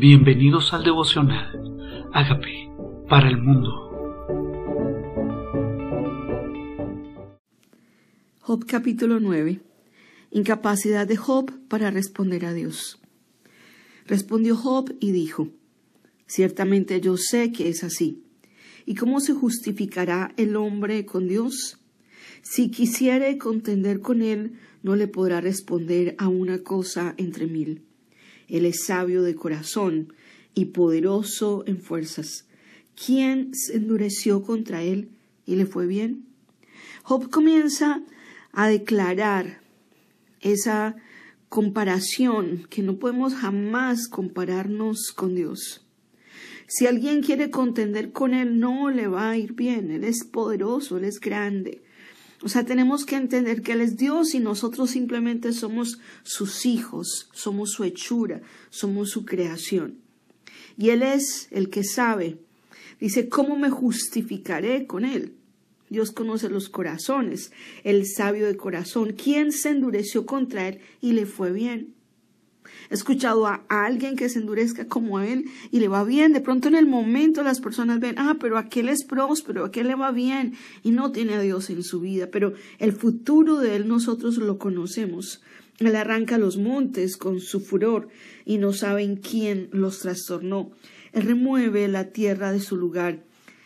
Bienvenidos al devocional. Hágame para el mundo. Job capítulo 9. Incapacidad de Job para responder a Dios. Respondió Job y dijo, Ciertamente yo sé que es así. ¿Y cómo se justificará el hombre con Dios? Si quisiere contender con él, no le podrá responder a una cosa entre mil. Él es sabio de corazón y poderoso en fuerzas. ¿Quién se endureció contra él y le fue bien? Job comienza a declarar esa comparación que no podemos jamás compararnos con Dios. Si alguien quiere contender con Él, no le va a ir bien. Él es poderoso, Él es grande. O sea, tenemos que entender que Él es Dios y nosotros simplemente somos sus hijos, somos su hechura, somos su creación. Y Él es el que sabe. Dice, ¿cómo me justificaré con Él? Dios conoce los corazones, el sabio de corazón. ¿Quién se endureció contra Él y le fue bien? He escuchado a alguien que se endurezca como él y le va bien. De pronto en el momento las personas ven, ah, pero aquel es próspero, aquel le va bien y no tiene a Dios en su vida. Pero el futuro de él nosotros lo conocemos. Él arranca los montes con su furor y no saben quién los trastornó. Él remueve la tierra de su lugar,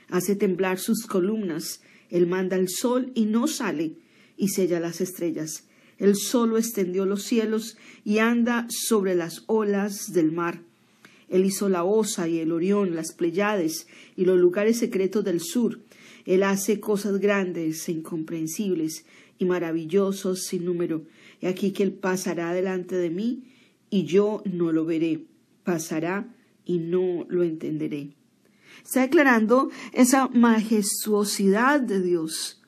hace temblar sus columnas. Él manda el sol y no sale y sella las estrellas. Él solo extendió los cielos y anda sobre las olas del mar. Él hizo la Osa y el Orión, las Pleiades y los lugares secretos del sur. Él hace cosas grandes e incomprensibles y maravillosos sin número. Y aquí que Él pasará delante de mí y yo no lo veré. Pasará y no lo entenderé. Está declarando esa majestuosidad de Dios,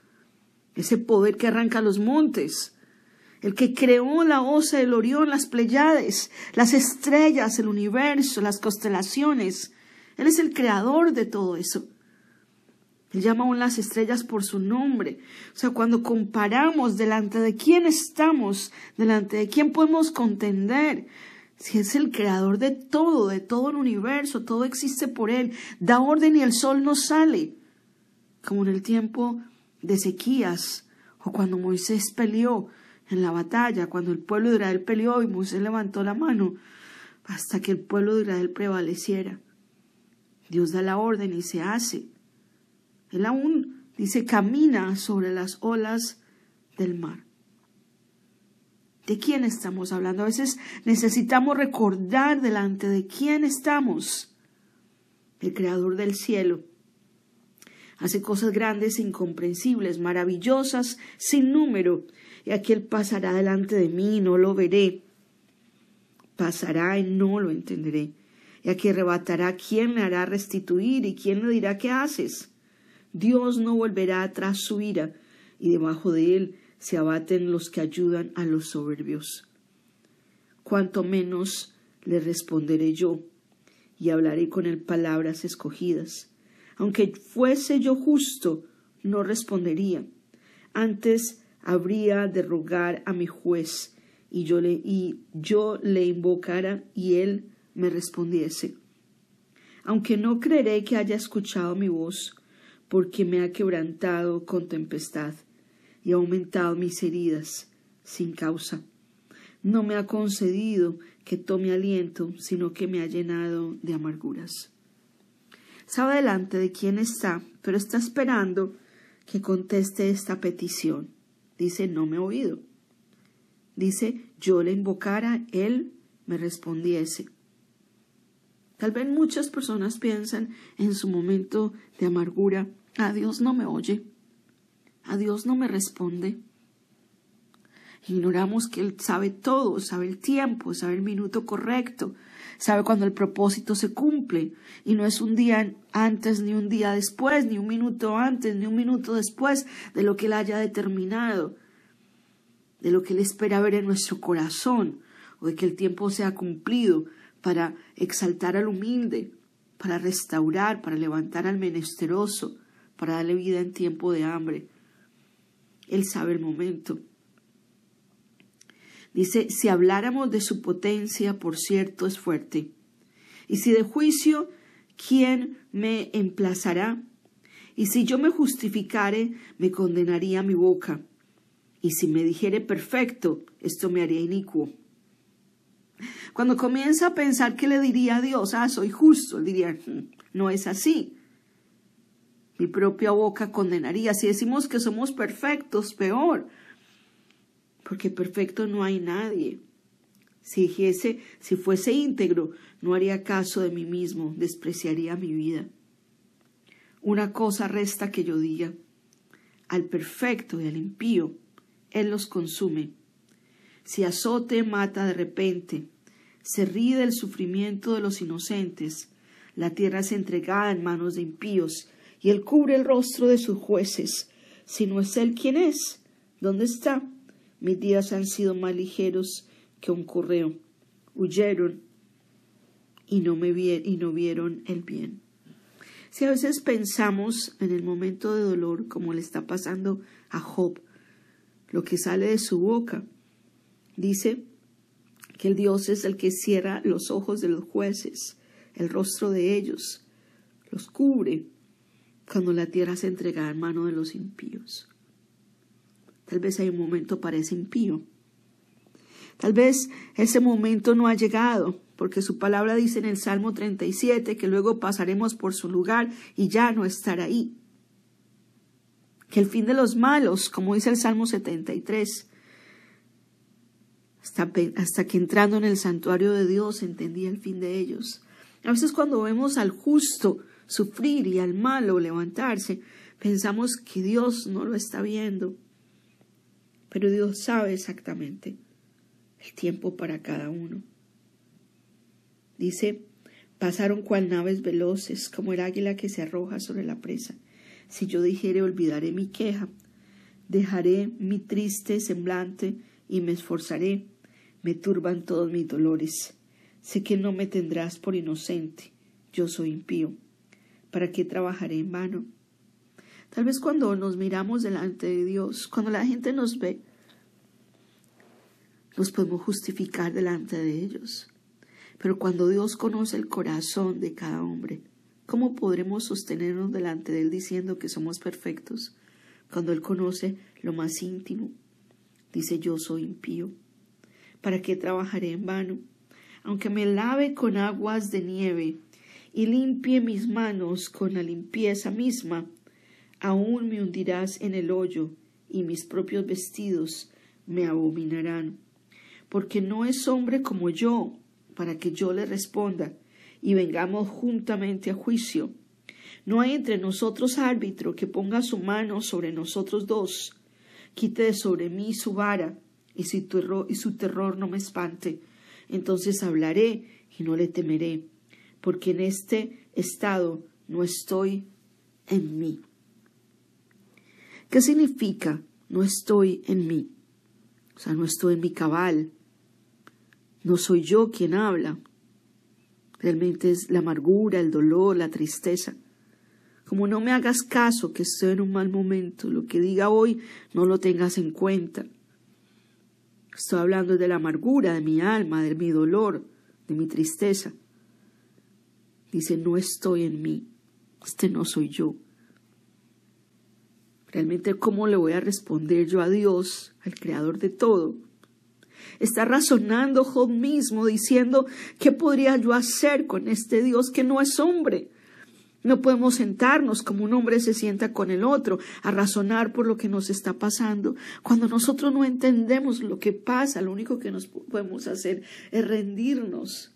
ese poder que arranca los montes, el que creó la osa, el Orión, las Pleiades, las estrellas, el universo, las constelaciones. Él es el creador de todo eso. Él llama aún las estrellas por su nombre. O sea, cuando comparamos delante de quién estamos, delante de quién podemos contender, si es el creador de todo, de todo el universo, todo existe por él, da orden y el sol no sale, como en el tiempo de Ezequías o cuando Moisés peleó en la batalla, cuando el pueblo de Israel peleó y Moisés levantó la mano hasta que el pueblo de Israel prevaleciera. Dios da la orden y se hace. Él aún dice camina sobre las olas del mar. ¿De quién estamos hablando? A veces necesitamos recordar delante de quién estamos. El creador del cielo. Hace cosas grandes, incomprensibles, maravillosas, sin número, y aquel pasará delante de mí y no lo veré. Pasará y no lo entenderé. Y aquí arrebatará quién me hará restituir y quién le dirá qué haces. Dios no volverá atrás su ira, y debajo de él se abaten los que ayudan a los soberbios. Cuanto menos le responderé yo, y hablaré con él palabras escogidas. Aunque fuese yo justo, no respondería. Antes habría de rogar a mi juez y yo le, y yo le invocara y él me respondiese. Aunque no creeré que haya escuchado mi voz, porque me ha quebrantado con tempestad y ha aumentado mis heridas sin causa. No me ha concedido que tome aliento, sino que me ha llenado de amarguras. Sabe delante de quién está, pero está esperando que conteste esta petición. Dice, no me he oído. Dice, yo le invocara, él me respondiese. Tal vez muchas personas piensan en su momento de amargura, a Dios no me oye, a Dios no me responde. Ignoramos que Él sabe todo, sabe el tiempo, sabe el minuto correcto, sabe cuando el propósito se cumple y no es un día antes ni un día después, ni un minuto antes ni un minuto después de lo que Él haya determinado, de lo que Él espera ver en nuestro corazón o de que el tiempo sea cumplido para exaltar al humilde, para restaurar, para levantar al menesteroso, para darle vida en tiempo de hambre. Él sabe el momento. Dice, si habláramos de su potencia, por cierto, es fuerte, Y si de juicio, ¿quién me emplazará? Y si yo me justificare, me condenaría mi boca. Y si me dijere perfecto, esto me haría inicuo. Cuando comienza a pensar que le diría a Dios, ah, soy justo, diría, hmm, no es así. Mi propia boca condenaría. Si decimos que somos perfectos, peor. Porque perfecto no hay nadie. Si dijese, si fuese íntegro, no haría caso de mí mismo, despreciaría mi vida. Una cosa resta que yo diga, al perfecto y al impío, Él los consume. Si azote mata de repente, se ríe del sufrimiento de los inocentes, la tierra es entregada en manos de impíos, y Él cubre el rostro de sus jueces. Si no es Él quien es, ¿dónde está? Mis días han sido más ligeros que un correo. Huyeron y no, me y no vieron el bien. Si a veces pensamos en el momento de dolor, como le está pasando a Job, lo que sale de su boca, dice que el Dios es el que cierra los ojos de los jueces, el rostro de ellos, los cubre cuando la tierra se entrega en mano de los impíos. Tal vez hay un momento para ese impío. Tal vez ese momento no ha llegado, porque su palabra dice en el Salmo 37 que luego pasaremos por su lugar y ya no estará ahí. Que el fin de los malos, como dice el Salmo 73, hasta, hasta que entrando en el santuario de Dios entendía el fin de ellos. A veces cuando vemos al justo sufrir y al malo levantarse, pensamos que Dios no lo está viendo. Pero Dios sabe exactamente el tiempo para cada uno. Dice, pasaron cual naves veloces, como el águila que se arroja sobre la presa. Si yo dijere olvidaré mi queja, dejaré mi triste semblante y me esforzaré, me turban todos mis dolores. Sé que no me tendrás por inocente, yo soy impío. ¿Para qué trabajaré en vano? Tal vez cuando nos miramos delante de Dios, cuando la gente nos ve, nos podemos justificar delante de ellos. Pero cuando Dios conoce el corazón de cada hombre, ¿cómo podremos sostenernos delante de Él diciendo que somos perfectos? Cuando Él conoce lo más íntimo, dice yo soy impío. ¿Para qué trabajaré en vano? Aunque me lave con aguas de nieve y limpie mis manos con la limpieza misma, aún me hundirás en el hoyo y mis propios vestidos me abominarán. Porque no es hombre como yo para que yo le responda y vengamos juntamente a juicio. No hay entre nosotros árbitro que ponga su mano sobre nosotros dos. Quite de sobre mí su vara y su, terror, y su terror no me espante. Entonces hablaré y no le temeré, porque en este estado no estoy en mí. ¿Qué significa no estoy en mí? O sea, no estoy en mi cabal, no soy yo quien habla. Realmente es la amargura, el dolor, la tristeza. Como no me hagas caso que estoy en un mal momento, lo que diga hoy no lo tengas en cuenta. Estoy hablando de la amargura de mi alma, de mi dolor, de mi tristeza. Dice, no estoy en mí, este no soy yo. Realmente, ¿cómo le voy a responder yo a Dios, al Creador de todo? Está razonando Job mismo diciendo, ¿qué podría yo hacer con este Dios que no es hombre? No podemos sentarnos como un hombre se sienta con el otro a razonar por lo que nos está pasando. Cuando nosotros no entendemos lo que pasa, lo único que nos podemos hacer es rendirnos,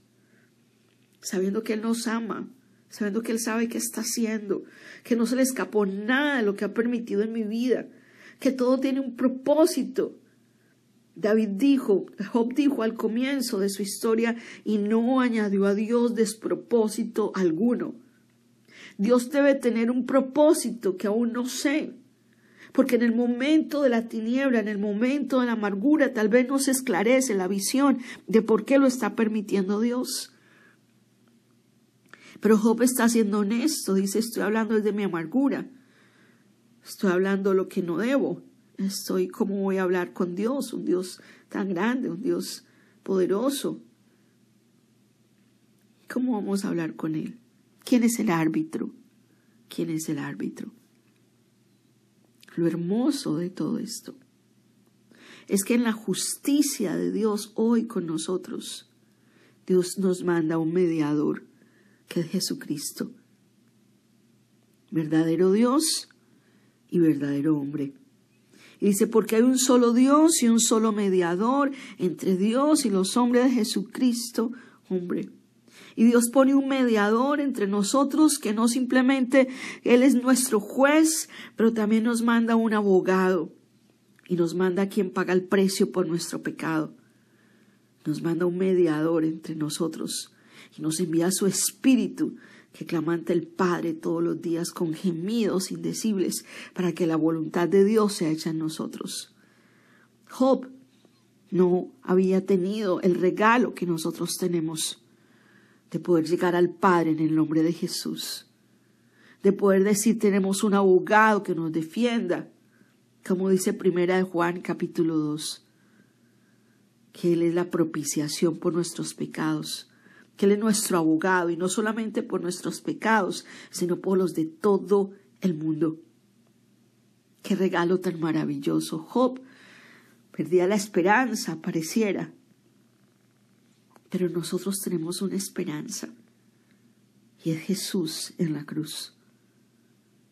sabiendo que Él nos ama, sabiendo que Él sabe qué está haciendo, que no se le escapó nada de lo que ha permitido en mi vida, que todo tiene un propósito David dijo, Job dijo al comienzo de su historia y no añadió a Dios despropósito alguno. Dios debe tener un propósito que aún no sé, porque en el momento de la tiniebla, en el momento de la amargura, tal vez no se esclarece la visión de por qué lo está permitiendo Dios. Pero Job está siendo honesto, dice, estoy hablando desde mi amargura, estoy hablando lo que no debo, estoy, ¿cómo voy a hablar con Dios? Un Dios tan grande, un Dios poderoso. ¿Cómo vamos a hablar con Él? ¿Quién es el árbitro? ¿Quién es el árbitro? Lo hermoso de todo esto es que en la justicia de Dios hoy con nosotros, Dios nos manda un mediador, que es Jesucristo, verdadero Dios y verdadero hombre. Y dice, porque hay un solo Dios y un solo mediador entre Dios y los hombres de Jesucristo, hombre. Y Dios pone un mediador entre nosotros que no simplemente Él es nuestro juez, pero también nos manda un abogado y nos manda a quien paga el precio por nuestro pecado. Nos manda un mediador entre nosotros y nos envía su espíritu que clama ante el Padre todos los días con gemidos indecibles para que la voluntad de Dios sea hecha en nosotros. Job no había tenido el regalo que nosotros tenemos de poder llegar al Padre en el nombre de Jesús, de poder decir tenemos un abogado que nos defienda, como dice primera de Juan capítulo 2, que Él es la propiciación por nuestros pecados que Él es nuestro abogado y no solamente por nuestros pecados, sino por los de todo el mundo. Qué regalo tan maravilloso. Job perdía la esperanza, pareciera, pero nosotros tenemos una esperanza y es Jesús en la cruz,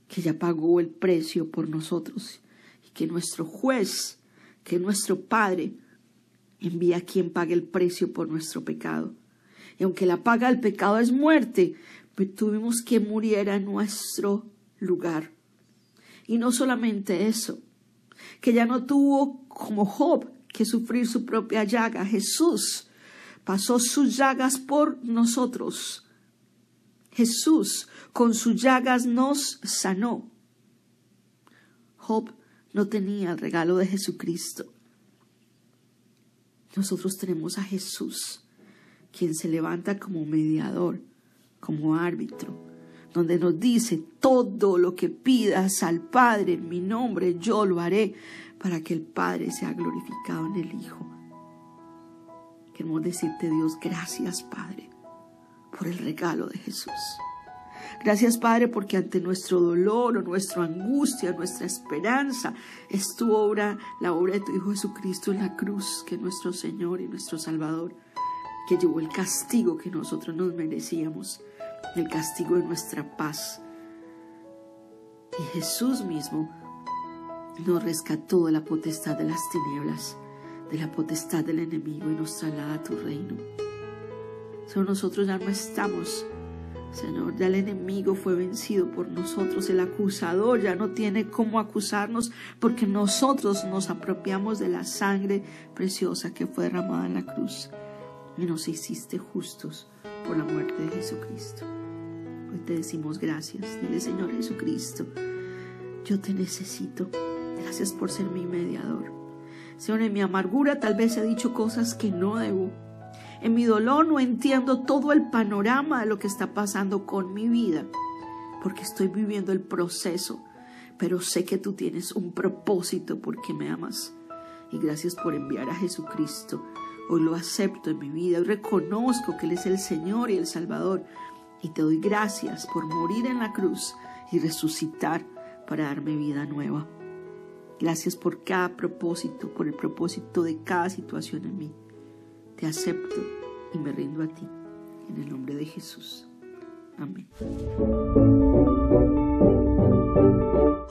que ya pagó el precio por nosotros y que nuestro juez, que nuestro Padre, envía a quien pague el precio por nuestro pecado y aunque la paga del pecado es muerte, pues tuvimos que muriera en nuestro lugar. Y no solamente eso, que ya no tuvo como Job que sufrir su propia llaga. Jesús pasó sus llagas por nosotros. Jesús con sus llagas nos sanó. Job no tenía el regalo de Jesucristo. Nosotros tenemos a Jesús quien se levanta como mediador, como árbitro, donde nos dice, todo lo que pidas al Padre en mi nombre, yo lo haré para que el Padre sea glorificado en el Hijo. Queremos decirte, Dios, gracias, Padre, por el regalo de Jesús. Gracias, Padre, porque ante nuestro dolor o nuestra angustia, nuestra esperanza, es tu obra, la obra de tu Hijo Jesucristo en la cruz, que es nuestro Señor y nuestro Salvador que llevó el castigo que nosotros nos merecíamos, el castigo de nuestra paz. Y Jesús mismo nos rescató de la potestad de las tinieblas, de la potestad del enemigo y nos traslada a tu reino. Señor, nosotros ya no estamos, Señor, ya el enemigo fue vencido por nosotros, el acusador ya no tiene cómo acusarnos porque nosotros nos apropiamos de la sangre preciosa que fue derramada en la cruz y nos hiciste justos por la muerte de Jesucristo. Hoy te decimos gracias. Dile, Señor Jesucristo, yo te necesito. Gracias por ser mi mediador. Señor, en mi amargura tal vez he dicho cosas que no debo. En mi dolor no entiendo todo el panorama de lo que está pasando con mi vida, porque estoy viviendo el proceso, pero sé que tú tienes un propósito porque me amas. Y gracias por enviar a Jesucristo Hoy lo acepto en mi vida, hoy reconozco que Él es el Señor y el Salvador y te doy gracias por morir en la cruz y resucitar para darme vida nueva. Gracias por cada propósito, por el propósito de cada situación en mí. Te acepto y me rindo a ti. En el nombre de Jesús. Amén.